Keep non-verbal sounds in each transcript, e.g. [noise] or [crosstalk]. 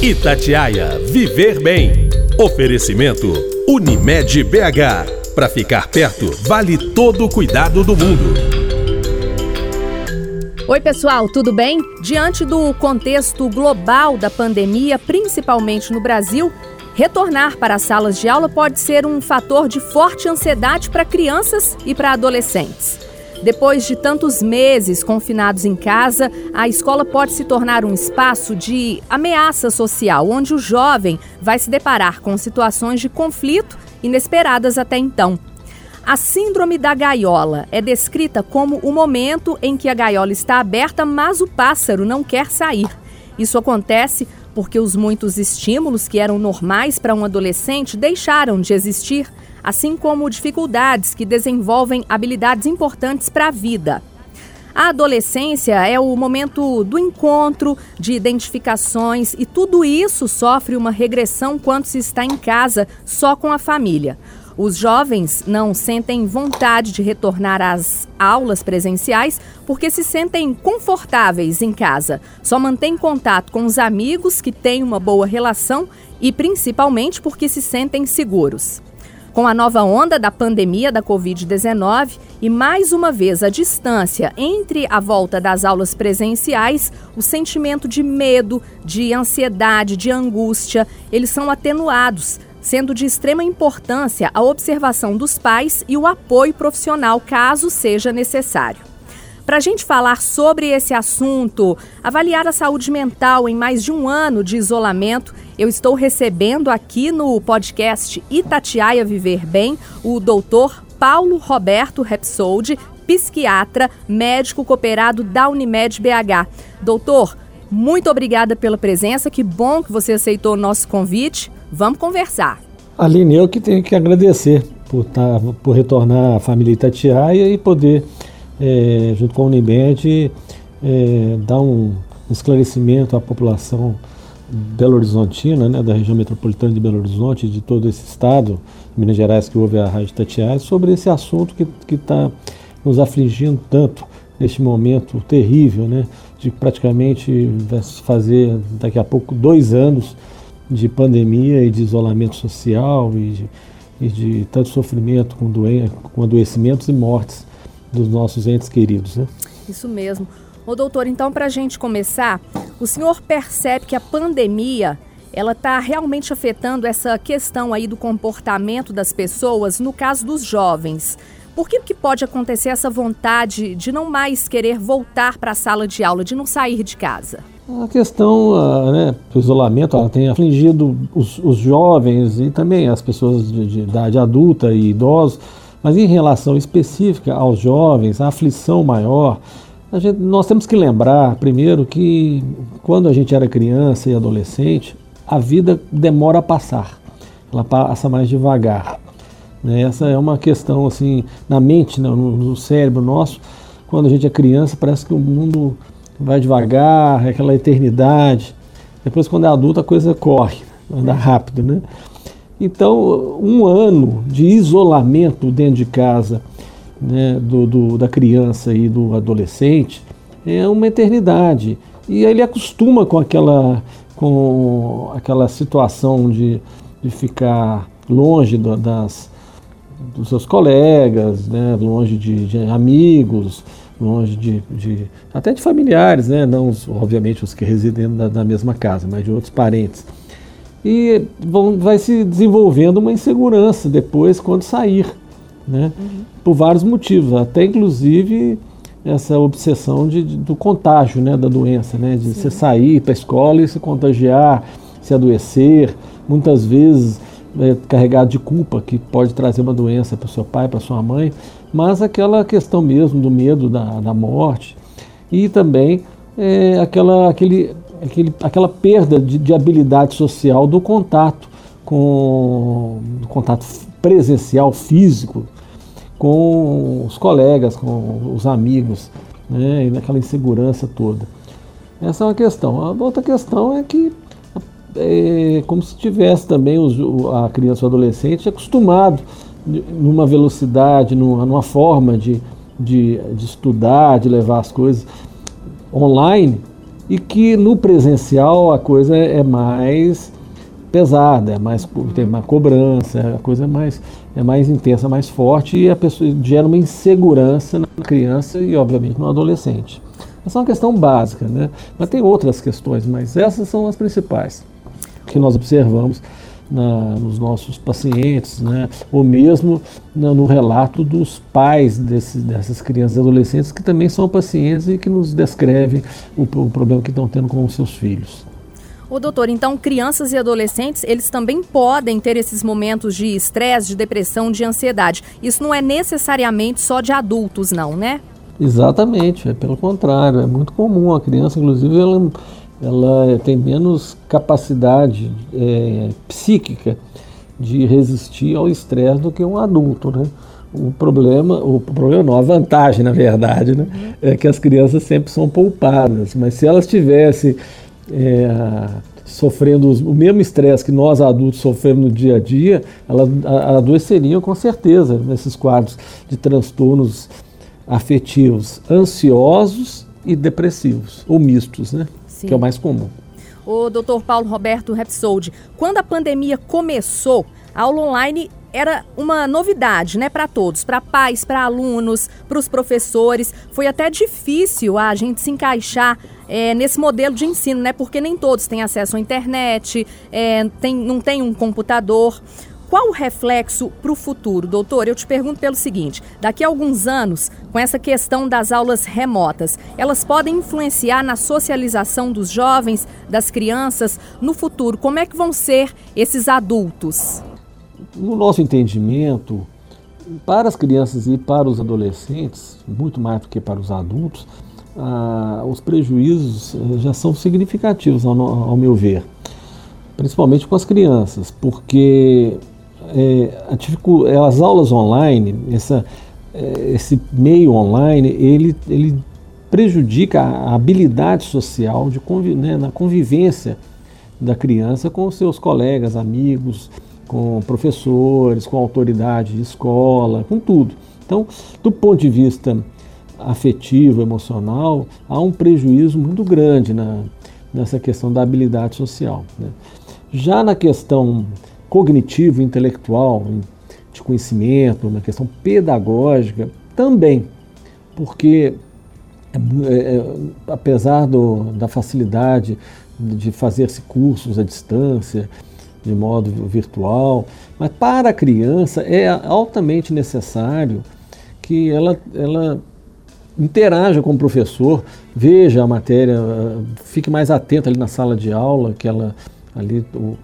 Itatiaia Viver Bem. Oferecimento Unimed BH. Para ficar perto, vale todo o cuidado do mundo. Oi, pessoal, tudo bem? Diante do contexto global da pandemia, principalmente no Brasil, retornar para as salas de aula pode ser um fator de forte ansiedade para crianças e para adolescentes. Depois de tantos meses confinados em casa, a escola pode se tornar um espaço de ameaça social, onde o jovem vai se deparar com situações de conflito inesperadas até então. A síndrome da gaiola é descrita como o momento em que a gaiola está aberta, mas o pássaro não quer sair. Isso acontece porque os muitos estímulos que eram normais para um adolescente deixaram de existir assim como dificuldades que desenvolvem habilidades importantes para a vida. A adolescência é o momento do encontro, de identificações e tudo isso sofre uma regressão quando se está em casa só com a família. Os jovens não sentem vontade de retornar às aulas presenciais porque se sentem confortáveis em casa. Só mantêm contato com os amigos que têm uma boa relação e principalmente porque se sentem seguros. Com a nova onda da pandemia da Covid-19 e mais uma vez a distância entre a volta das aulas presenciais, o sentimento de medo, de ansiedade, de angústia, eles são atenuados, sendo de extrema importância a observação dos pais e o apoio profissional caso seja necessário. Para a gente falar sobre esse assunto, avaliar a saúde mental em mais de um ano de isolamento, eu estou recebendo aqui no podcast Itatiaia Viver Bem o doutor Paulo Roberto Repsoldi, psiquiatra, médico cooperado da Unimed BH. Doutor, muito obrigada pela presença, que bom que você aceitou o nosso convite. Vamos conversar. Aline, eu que tenho que agradecer por, tá, por retornar à família Itatiaia e poder é, junto com a Unimed, é, dar um esclarecimento à população belo horizontina, né, da região metropolitana de Belo Horizonte, de todo esse estado, Minas Gerais, que houve a Rádio Tatiaia, sobre esse assunto que está nos afligindo tanto neste momento terrível, né, de praticamente fazer daqui a pouco dois anos de pandemia e de isolamento social e de, e de tanto sofrimento com, doen com adoecimentos e mortes dos nossos entes queridos. Né? Isso mesmo. Ô doutor, então para a gente começar, o senhor percebe que a pandemia ela está realmente afetando essa questão aí do comportamento das pessoas, no caso dos jovens. Por que, que pode acontecer essa vontade de não mais querer voltar para a sala de aula, de não sair de casa? A questão uh, né, do isolamento tem afligido os, os jovens e também as pessoas de, de idade adulta e idosos mas em relação específica aos jovens, a aflição maior, gente, nós temos que lembrar, primeiro, que quando a gente era criança e adolescente, a vida demora a passar, ela passa mais devagar. Né? Essa é uma questão assim, na mente, né? no, no cérebro nosso, quando a gente é criança, parece que o mundo vai devagar, é aquela eternidade. Depois, quando é adulto, a coisa corre, anda rápido, né? Então, um ano de isolamento dentro de casa né, do, do, da criança e do adolescente é uma eternidade. E ele acostuma com aquela, com aquela situação de, de ficar longe do, das, dos seus colegas, né, longe de, de amigos, longe de, de, até de familiares, né, não obviamente os que residem na, na mesma casa, mas de outros parentes e vão, vai se desenvolvendo uma insegurança depois quando sair, né? Uhum. Por vários motivos, até inclusive essa obsessão de, de, do contágio né, da doença, né? De Sim. você sair para a escola e se contagiar, se adoecer, muitas vezes é, carregado de culpa, que pode trazer uma doença para o seu pai, para sua mãe, mas aquela questão mesmo do medo da, da morte e também é, aquela, aquele aquele, aquela perda de, de habilidade social do contato com do contato presencial, físico, com os colegas, com os amigos, né, e naquela insegurança toda. Essa é uma questão. A outra questão é que é como se tivesse também os, a criança ou adolescente acostumado numa velocidade, numa, numa forma de, de, de estudar, de levar as coisas online, e que no presencial a coisa é mais pesada, é mais, tem mais cobrança, a coisa é mais, é mais intensa, mais forte e a pessoa gera uma insegurança na criança e, obviamente, no adolescente. Essa é uma questão básica, né? Mas tem outras questões, mas essas são as principais que nós observamos na, nos nossos pacientes, né? ou mesmo na, no relato dos pais desse, dessas crianças e adolescentes que também são pacientes e que nos descrevem o, o problema que estão tendo com os seus filhos. O doutor, então crianças e adolescentes, eles também podem ter esses momentos de estresse, de depressão, de ansiedade. Isso não é necessariamente só de adultos, não, né? Exatamente, é pelo contrário, é muito comum. A criança, inclusive, ela, ela tem menos capacidade é, psíquica de resistir ao estresse do que um adulto, né? O problema, o problema não, a vantagem, na verdade, né, é que as crianças sempre são poupadas, mas se elas tivessem é, sofrendo o mesmo estresse que nós adultos sofremos no dia a dia, elas adoeceriam com certeza nesses quadros de transtornos afetivos ansiosos e depressivos, ou mistos, né? Sim. Que é o mais comum. O doutor Paulo Roberto Repsoldi, quando a pandemia começou, a aula online era uma novidade, né, para todos, para pais, para alunos, para os professores. Foi até difícil a gente se encaixar é, nesse modelo de ensino, né, porque nem todos têm acesso à internet, é, tem, não tem um computador. Qual o reflexo para o futuro, doutor? Eu te pergunto pelo seguinte: daqui a alguns anos, com essa questão das aulas remotas, elas podem influenciar na socialização dos jovens, das crianças? No futuro, como é que vão ser esses adultos? No nosso entendimento, para as crianças e para os adolescentes, muito mais do que para os adultos, ah, os prejuízos eh, já são significativos, ao, ao, meu ver, principalmente com as crianças, porque é, as aulas online, essa, é, esse meio online, ele, ele prejudica a habilidade social de conviv, né, na convivência da criança com seus colegas, amigos, com professores, com autoridade de escola, com tudo. Então, do ponto de vista afetivo, emocional, há um prejuízo muito grande na, nessa questão da habilidade social. Né? Já na questão cognitivo, intelectual, de conhecimento, na questão pedagógica, também, porque é, é, apesar do, da facilidade de fazer-se cursos à distância, de modo virtual, mas para a criança é altamente necessário que ela, ela interaja com o professor, veja a matéria, fique mais atenta ali na sala de aula, que ela ali o,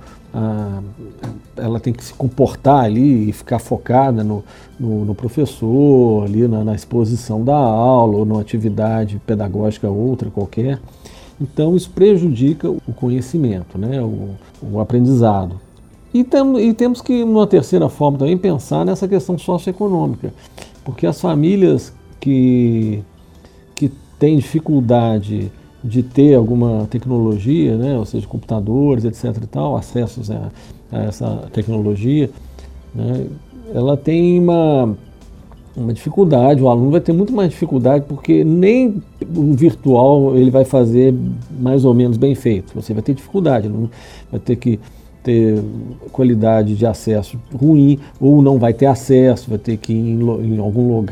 ela tem que se comportar ali e ficar focada no, no, no professor, ali na, na, exposição da aula ou numa atividade pedagógica outra qualquer. Então isso prejudica o conhecimento, né, o, o aprendizado. E, tem, e temos que, numa terceira forma, também pensar nessa questão socioeconômica, porque as famílias que, que têm dificuldade de ter alguma tecnologia, né, ou seja, computadores, etc. e tal, acessos a, a essa tecnologia, né, ela tem uma, uma dificuldade, o aluno vai ter muito mais dificuldade porque nem o virtual ele vai fazer mais ou menos bem feito. Você vai ter dificuldade, vai ter que ter qualidade de acesso ruim ou não vai ter acesso, vai ter que ir em, em algum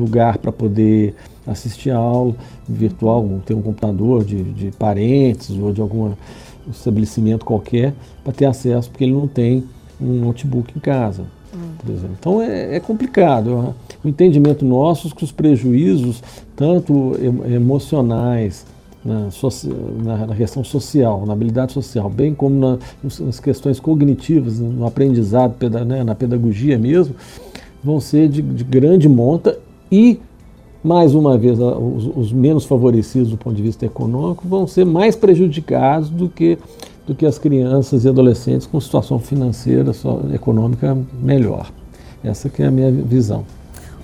lugar para poder assistir a aula virtual, ter um computador de, de parentes ou de algum estabelecimento qualquer para ter acesso, porque ele não tem um notebook em casa, hum. por exemplo. Então é, é complicado. O entendimento nosso é que os prejuízos, tanto emocionais, na, na, na, questão social, na habilidade social, bem como na, nas questões cognitivas, no aprendizado, né, na pedagogia mesmo, vão ser de, de, grande monta e, mais uma vez, os, os, menos favorecidos do ponto de vista econômico vão ser mais prejudicados do que, do que as crianças e adolescentes com situação financeira, econômica melhor. Essa que é a minha visão.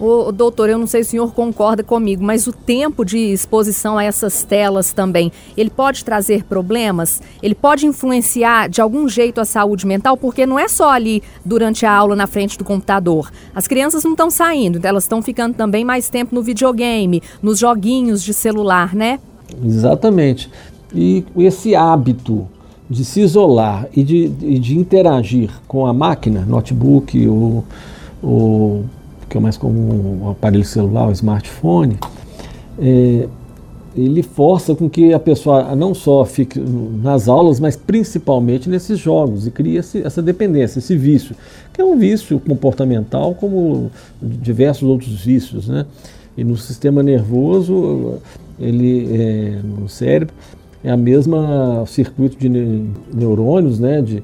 O doutor, eu não sei se o senhor concorda comigo, mas o tempo de exposição a essas telas também, ele pode trazer problemas? Ele pode influenciar de algum jeito a saúde mental? Porque não é só ali durante a aula na frente do computador. As crianças não estão saindo, elas estão ficando também mais tempo no videogame, nos joguinhos de celular, né? Exatamente. E esse hábito de se isolar e de, de interagir com a máquina, notebook, o, o que é mais comum, o aparelho celular, o smartphone, é, ele força com que a pessoa não só fique nas aulas, mas principalmente nesses jogos e cria essa dependência, esse vício, que é um vício comportamental como diversos outros vícios, né? E no sistema nervoso, ele é, no cérebro é a mesma circuito de neurônios, né? De,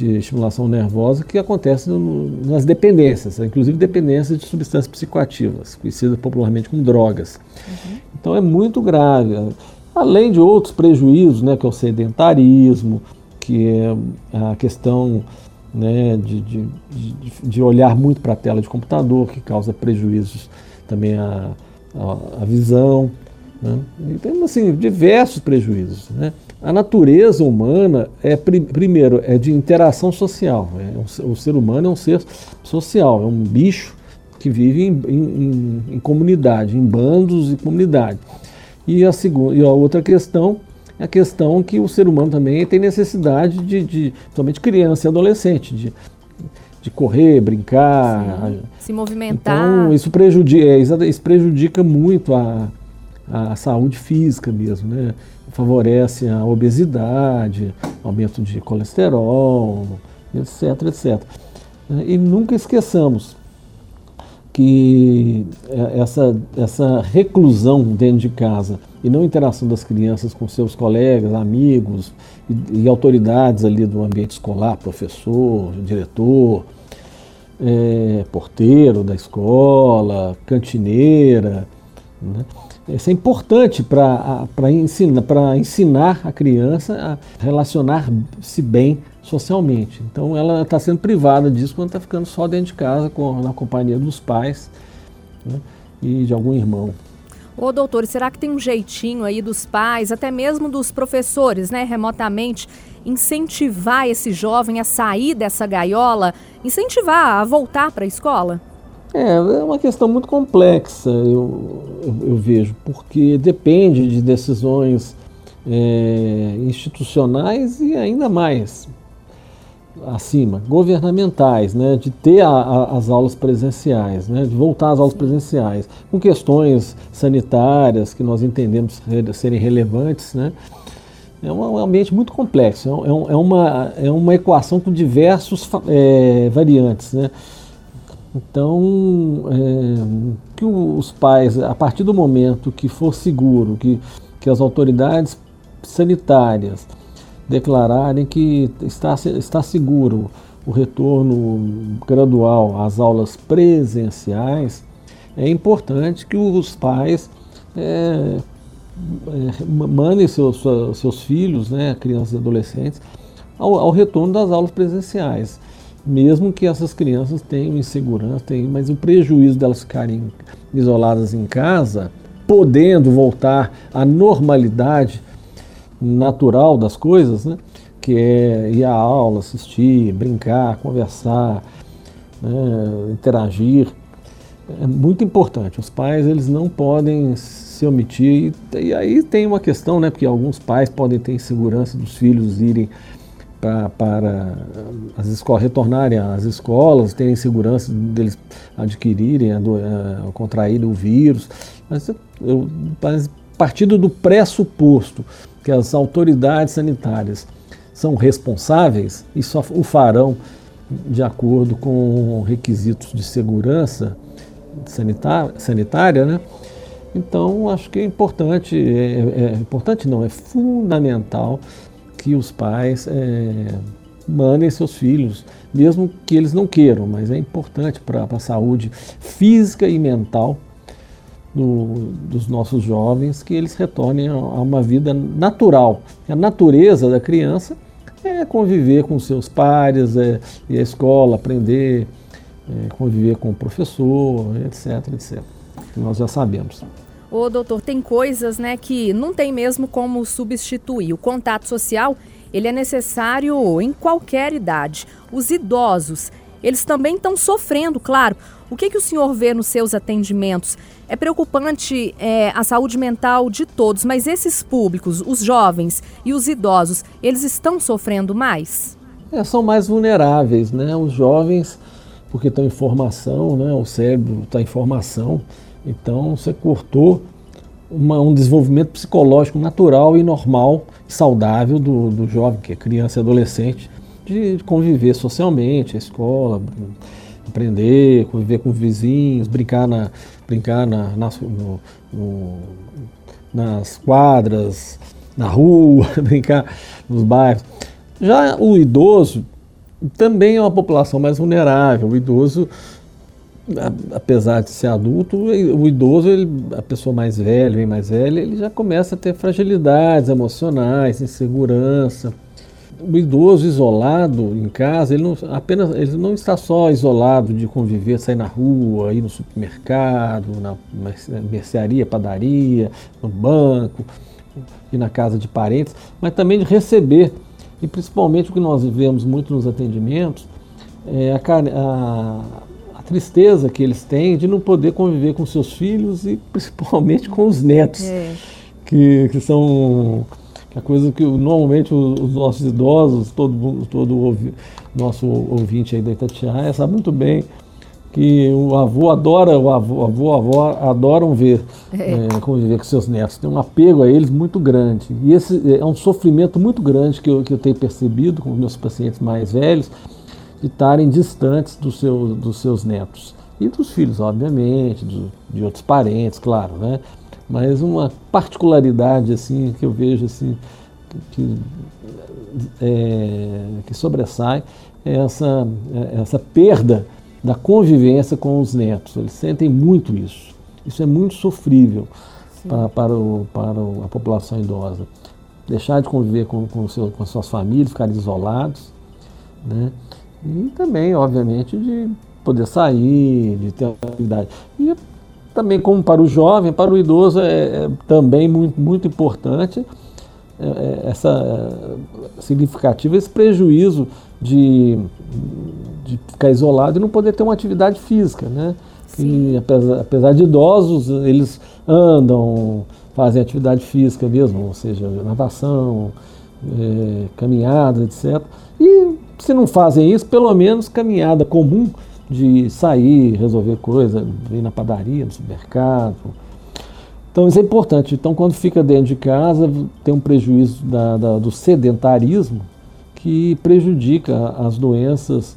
de estimulação nervosa que acontece no, nas dependências, inclusive dependências de substâncias psicoativas, conhecidas popularmente como drogas. Uhum. Então é muito grave. Além de outros prejuízos, né, que é o sedentarismo, que é a questão né, de, de, de, de olhar muito para a tela de computador, que causa prejuízos também à, à, à visão. Né? E tem assim, diversos prejuízos. Né? A natureza humana é primeiro é de interação social. É, o ser humano é um ser social, é um bicho que vive em, em, em comunidade, em bandos e comunidade. E a segunda e a outra questão é a questão que o ser humano também tem necessidade de, de somente criança e adolescente, de, de correr, brincar, Sim, se movimentar. Então isso prejudica, é, isso prejudica muito a, a saúde física mesmo, né? favorece a obesidade, aumento de colesterol, etc, etc. E nunca esqueçamos que essa, essa reclusão dentro de casa e não interação das crianças com seus colegas, amigos e, e autoridades ali do ambiente escolar, professor, diretor, é, porteiro da escola, cantineira, né? Isso é importante para ensinar, ensinar a criança a relacionar-se bem socialmente. Então ela está sendo privada disso quando está ficando só dentro de casa, com, na companhia dos pais né, e de algum irmão. Ô doutor, será que tem um jeitinho aí dos pais, até mesmo dos professores, né, remotamente, incentivar esse jovem a sair dessa gaiola, incentivar a voltar para a escola? É, é uma questão muito complexa, eu, eu, eu vejo, porque depende de decisões é, institucionais e ainda mais acima, governamentais, né, de ter a, a, as aulas presenciais, né, de voltar às aulas presenciais, com questões sanitárias que nós entendemos serem relevantes, né, é um, ambiente muito complexo, é, um, é, uma, é uma equação com diversos é, variantes, né, então, é, que os pais, a partir do momento que for seguro, que, que as autoridades sanitárias declararem que está, está seguro o retorno gradual às aulas presenciais, é importante que os pais é, é, mandem seus, seus filhos, né, crianças e adolescentes, ao, ao retorno das aulas presenciais mesmo que essas crianças tenham insegurança, tenham, mas o prejuízo delas ficarem isoladas em casa, podendo voltar à normalidade natural das coisas, né? que é ir à aula, assistir, brincar, conversar, né? interagir, é muito importante. Os pais eles não podem se omitir e, e aí tem uma questão, né? Porque alguns pais podem ter insegurança dos filhos irem pra, para as escolas retornarem às escolas, terem segurança deles adquirirem, a, a, contrair o vírus. Mas, eu, mas partindo do pressuposto que as autoridades sanitárias são responsáveis e só o farão de acordo com requisitos de segurança sanitária, sanitária né? Então, acho que é importante, é, é importante não, é fundamental que os pais é, mandem seus filhos, mesmo que eles não queiram, mas é importante para a saúde física e mental do, dos nossos jovens que eles retornem a, uma vida natural. A natureza da criança é conviver com seus pares, é, ir à escola, aprender, é, conviver com o professor, etc, etc. Nós já sabemos. Ô, doutor, tem coisas, né, que não tem mesmo como substituir. O contato social, ele é necessário em qualquer idade. Os idosos, eles também estão sofrendo, claro. O que, que o senhor vê nos seus atendimentos? É preocupante é, a saúde mental de todos, mas esses públicos, os jovens e os idosos, eles estão sofrendo mais? É, são mais vulneráveis, né? Os jovens, porque estão em formação, né? O cérebro está em formação, então você cortou uma, um desenvolvimento psicológico natural e normal, saudável do, do jovem, que é criança e adolescente, de conviver socialmente, a escola, aprender, conviver com os vizinhos, brincar, na, brincar na, nas, no, no, nas quadras, na rua, [laughs] brincar nos bairros. Já o idoso também é uma população mais vulnerável. O idoso apesar de ser adulto, o idoso, ele, a pessoa mais velha, bem mais velha, ele já começa a ter fragilidades emocionais, insegurança. O idoso isolado em casa, ele não, apenas, ele não está só isolado de conviver, sair na rua, ir no supermercado, na mercearia, padaria, no banco, ir na casa de parentes, mas também de receber. E principalmente o que nós vemos muito nos atendimentos é a, a tristeza que eles têm de não poder conviver com seus filhos e [laughs] principalmente com os netos, é. que, que são a coisa que normalmente os nossos idosos, todo, todo ouvi, nosso ouvinte aí da Itatiaia sabe muito bem que o avô adora, o avô, avô, avó adoram ver, é. É, conviver com seus netos, tem um apego a eles muito grande. E esse é um sofrimento muito grande que eu, que eu tenho percebido com os meus pacientes mais velhos, de estarem distantes do seu, dos seus netos. E dos filhos, obviamente, do, de outros parentes, claro, né? Mas uma particularidade, assim, que eu vejo, assim, que, é, que sobressai é essa, é essa perda da convivência com os netos. Eles sentem muito isso. Isso é muito sofrível para, para, o, para a população idosa. Deixar de conviver com, com, seu, com suas famílias, ficarem isolados, né? E também, obviamente, de poder sair, de ter atividade. E também, como para o jovem, para o idoso, é, é também muito, muito importante é, é essa é, significativa esse prejuízo de, de ficar isolado e não poder ter uma atividade física, né? Que, apesar, apesar de idosos, eles andam, fazem atividade física mesmo, ou seja, natação, é, caminhada, etc. E se não fazem isso, pelo menos caminhada comum de sair, resolver coisa, ir na padaria, no supermercado. Então isso é importante. Então quando fica dentro de casa, tem um prejuízo da, da, do sedentarismo que prejudica as doenças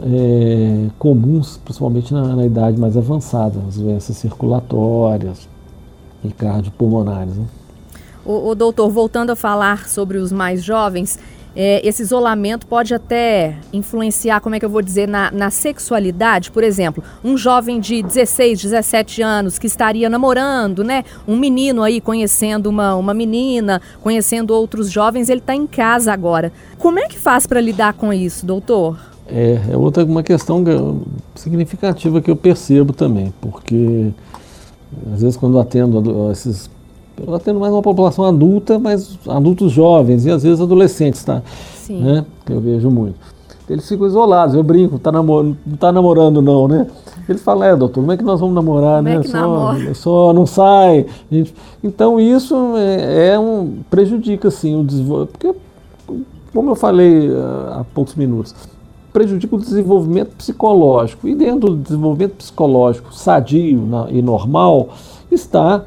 é, comuns, principalmente na, na, idade mais avançada, as doenças circulatórias e cardiopulmonares. Né? O, o doutor, voltando a falar sobre os mais jovens, é, esse isolamento pode até influenciar, como é que eu vou dizer, na, na, sexualidade. Por exemplo, um jovem de 16, 17 anos que estaria namorando, né? Um menino aí conhecendo uma, uma menina, conhecendo outros jovens, ele está em casa agora. Como é que faz para lidar com isso, doutor? É, é outra uma questão significativa que eu percebo também, porque às vezes quando atendo esses ela tendo mais uma população adulta, mas adultos jovens e às vezes adolescentes, tá? Sim. Né? Que eu vejo muito. Eles ficam isolados, eu brinco, tá namor não tá namorando não, né? Eles falam, é doutor, como é que nós vamos namorar, como é né? É que só, [laughs] só não sai. Gente... Então isso é, é, um. prejudica assim o desenvolvimento. Porque, como eu falei uh, há poucos minutos, prejudica o desenvolvimento psicológico. E dentro do desenvolvimento psicológico sadio e normal está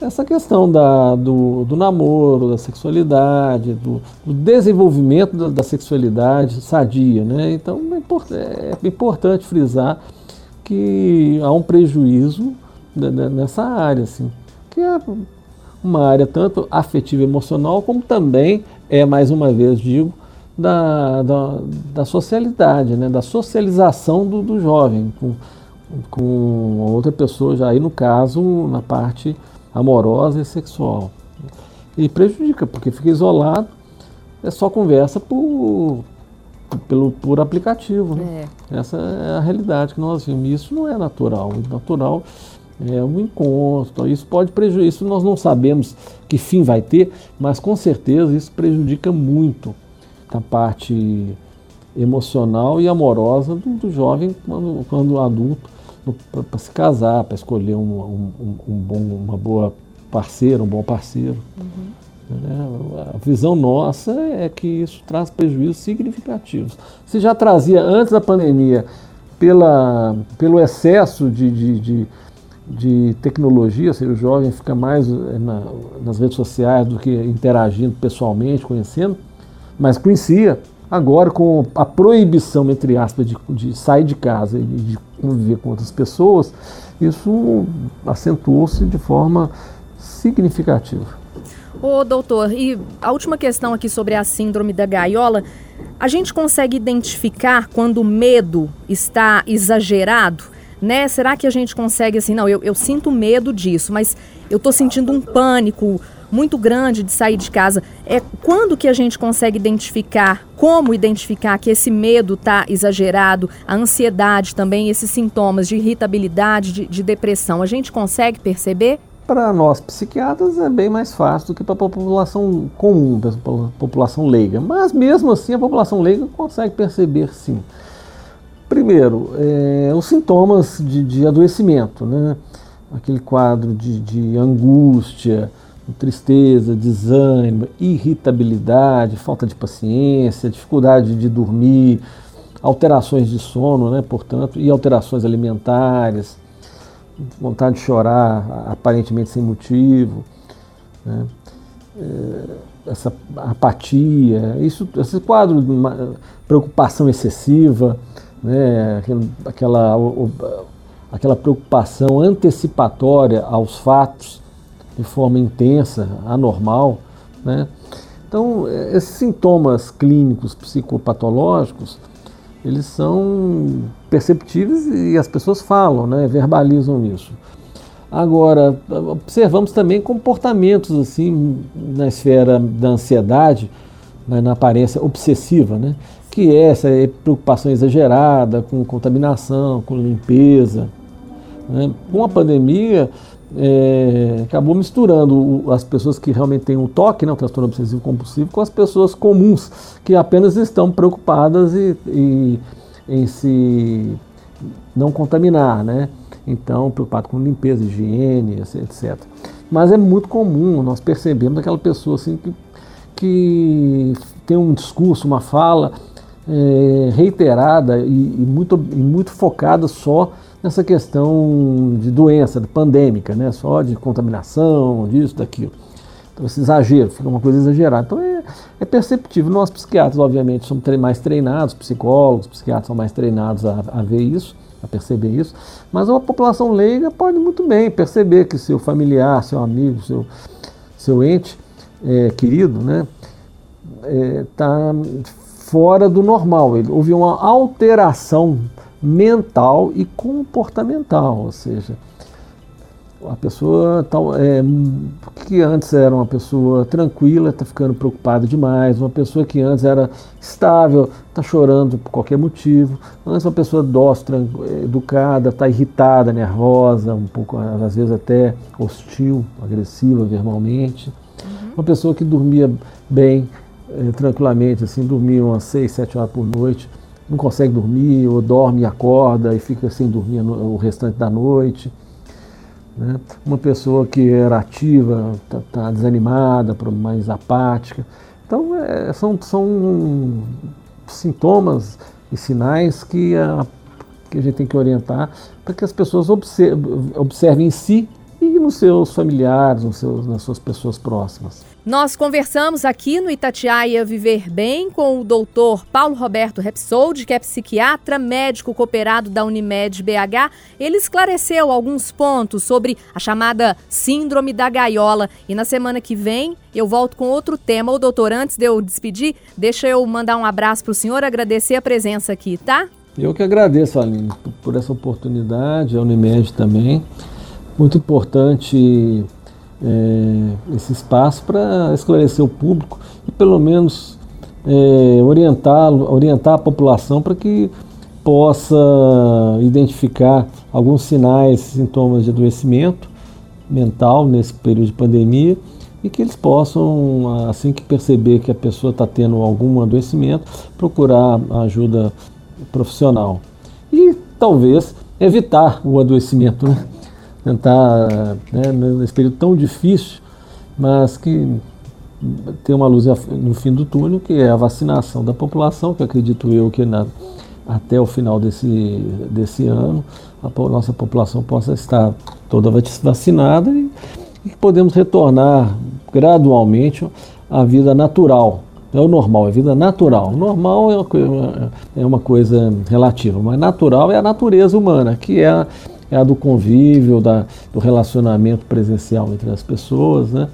essa questão da, do, do namoro, da sexualidade, do, do desenvolvimento da, da, sexualidade sadia. Né? Então é, é importante frisar que há um prejuízo nessa área, assim, que é uma área tanto afetiva emocional, como também é, mais uma vez digo, da, da, da socialidade, né? da socialização do, do jovem com, com outra pessoa, já aí no caso, na parte amorosa e sexual. E prejudica, porque fica isolado, é só conversa por, pelo, por aplicativo. Né? É. Essa é a realidade que nós vimos. Isso não é natural. O natural é um encontro. Isso pode prejudicar. Isso nós não sabemos que fim vai ter, mas com certeza isso prejudica muito a parte emocional e amorosa do, do jovem quando, quando adulto para se casar, para escolher um, um, um, bom, uma boa parceira, um bom parceiro. Uhum. É, a visão nossa é que isso traz prejuízos significativos. Se já trazia antes da pandemia, pela, pelo excesso de, de, de, de tecnologia, ou seja, o jovem fica mais é, na, nas redes sociais do que interagindo pessoalmente, conhecendo, mas conhecia. Agora, com a proibição, entre aspas, de, de sair de casa e de conviver com outras pessoas, isso acentuou-se de forma significativa. Ô, doutor, e a última questão aqui sobre a síndrome da gaiola, a gente consegue identificar quando o medo está exagerado? Né? Será que a gente consegue assim, não, eu, eu sinto medo disso, mas eu estou sentindo um pânico, muito grande de sair de casa. É quando que a gente consegue identificar, como identificar que esse medo está exagerado, a ansiedade também, esses sintomas de irritabilidade, de, de depressão, a gente consegue perceber? Para nós psiquiatras é bem mais fácil do que para a população comum, para a população leiga. Mas mesmo assim a população leiga consegue perceber sim. Primeiro, é, os sintomas de, de, adoecimento, né? aquele quadro de, de angústia, tristeza, desânimo, irritabilidade, falta de paciência, dificuldade de dormir, alterações de sono, né, portanto, e alterações alimentares, vontade de chorar aparentemente sem motivo, né, é, essa apatia, isso, esse quadro de preocupação excessiva, né, aquela, aquela preocupação antecipatória aos fatos, de forma intensa, anormal. Né? Então, esses sintomas clínicos psicopatológicos, eles são perceptíveis e as pessoas falam, né? verbalizam isso. Agora, observamos também comportamentos assim na esfera da ansiedade, né, na aparência obsessiva, né? que é essa preocupação exagerada com contaminação, com limpeza. Né? Com a pandemia, é, acabou misturando o, as pessoas que realmente têm um toque, né, o transtorno obsessivo compulsivo, com as pessoas comuns que apenas estão preocupadas e, e, em se não contaminar, né? Então, preocupado com limpeza, higiene, etc. Mas é muito comum nós percebemos aquela pessoa assim que, que tem um discurso, uma fala é, reiterada e, e, muito, e muito focada só nessa questão de doença, de pandêmica, né? só de contaminação, disso, daquilo. Então, esse exagero, fica uma coisa exagerada. Então, é, é perceptível. Nós, psiquiatras, obviamente, somos mais treinados, psicólogos, psiquiatras são mais treinados a, a ver isso, a perceber isso, mas a população leiga pode muito bem perceber que seu familiar, seu amigo, seu, seu ente é, querido, né, está é, fora do normal. Ele, houve uma alteração mental e comportamental, ou seja, a pessoa tal, é, que antes era uma pessoa tranquila está ficando preocupada demais, uma pessoa que antes era estável está chorando por qualquer motivo, antes uma pessoa dócil, educada está irritada, nervosa, um pouco às vezes até hostil, agressiva verbalmente, uhum. uma pessoa que dormia bem, é, tranquilamente, assim, dormia umas 6, 7 horas por noite, não consegue dormir, ou dorme e acorda e fica sem dormir o restante da noite. Né? Uma pessoa que era ativa, está tá desanimada, mais apática. Então, é, são, são sintomas e sinais que a, que a gente tem que orientar para que as pessoas observem, observem em si e nos seus familiares, nos seus, nas suas pessoas próximas. Nós conversamos aqui no Itatiaia Viver Bem com o doutor Paulo Roberto Repsold, que é psiquiatra, médico cooperado da Unimed BH. Ele esclareceu alguns pontos sobre a chamada Síndrome da Gaiola. E na semana que vem eu volto com outro tema. Ô doutor, antes de eu despedir, deixa eu mandar um abraço para o senhor, agradecer a presença aqui, tá? Eu que agradeço, Aline, por essa oportunidade, a Unimed também. Muito importante é, esse espaço para esclarecer o público e pelo menos é, orientar, orientar a população para que possa identificar alguns sinais, sintomas de adoecimento mental nesse período de pandemia e que eles possam, assim que perceber que a pessoa está tendo algum adoecimento, procurar ajuda profissional. E talvez evitar o adoecimento, né? Tentar, né, nesse período tão difícil, mas que tem uma luz no fim do túnel, que é a vacinação da população, que acredito eu que na, até o final desse, desse ano a nossa população possa estar toda vacinada e, e podemos retornar gradualmente à vida natural. É o normal, é vida natural. Normal é uma, é uma coisa relativa, mas natural é a natureza humana, que é a, é a do convívio, da, do relacionamento presencial entre as pessoas, né?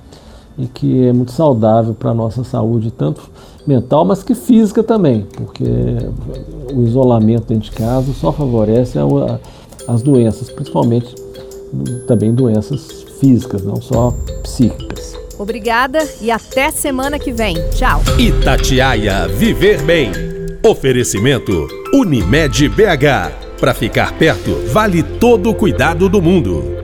E que é muito saudável para a nossa saúde, tanto mental, mas que física também, porque o isolamento dentro de casa só favorece a, a, as doenças, principalmente também doenças físicas, não só psíquicas. Obrigada e até semana que vem. Tchau. Itatiaia Viver Bem. Oferecimento Unimed BH. Para ficar perto, vale todo o cuidado do mundo.